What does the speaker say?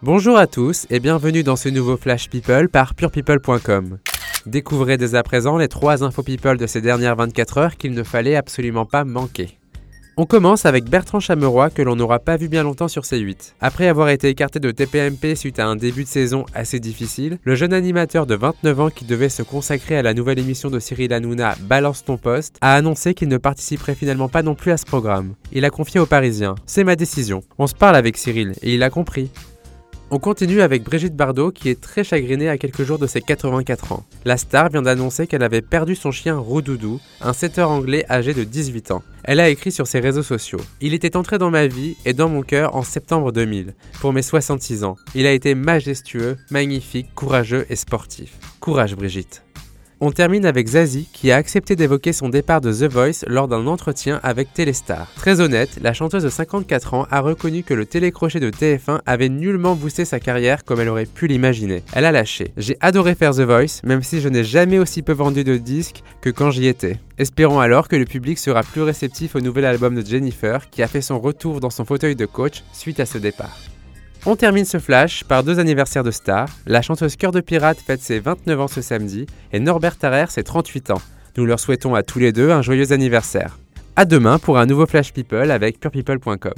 Bonjour à tous et bienvenue dans ce nouveau Flash People par purepeople.com. Découvrez dès à présent les trois infos people de ces dernières 24 heures qu'il ne fallait absolument pas manquer. On commence avec Bertrand Chameroy que l'on n'aura pas vu bien longtemps sur C8. Après avoir été écarté de TPMP suite à un début de saison assez difficile, le jeune animateur de 29 ans qui devait se consacrer à la nouvelle émission de Cyril Hanouna Balance ton poste a annoncé qu'il ne participerait finalement pas non plus à ce programme. Il a confié aux Parisiens C'est ma décision. On se parle avec Cyril et il a compris. On continue avec Brigitte Bardot qui est très chagrinée à quelques jours de ses 84 ans. La star vient d'annoncer qu'elle avait perdu son chien Roudoudou, un setter anglais âgé de 18 ans. Elle a écrit sur ses réseaux sociaux Il était entré dans ma vie et dans mon cœur en septembre 2000, pour mes 66 ans. Il a été majestueux, magnifique, courageux et sportif. Courage Brigitte. On termine avec Zazie qui a accepté d'évoquer son départ de The Voice lors d'un entretien avec Téléstar. Très honnête, la chanteuse de 54 ans a reconnu que le télécrochet de TF1 avait nullement boosté sa carrière comme elle aurait pu l'imaginer. Elle a lâché. J'ai adoré faire The Voice, même si je n'ai jamais aussi peu vendu de disques que quand j'y étais. Espérons alors que le public sera plus réceptif au nouvel album de Jennifer qui a fait son retour dans son fauteuil de coach suite à ce départ. On termine ce flash par deux anniversaires de stars. La chanteuse Cœur de Pirate fête ses 29 ans ce samedi et Norbert Tarrer ses 38 ans. Nous leur souhaitons à tous les deux un joyeux anniversaire. A demain pour un nouveau Flash People avec purepeople.com.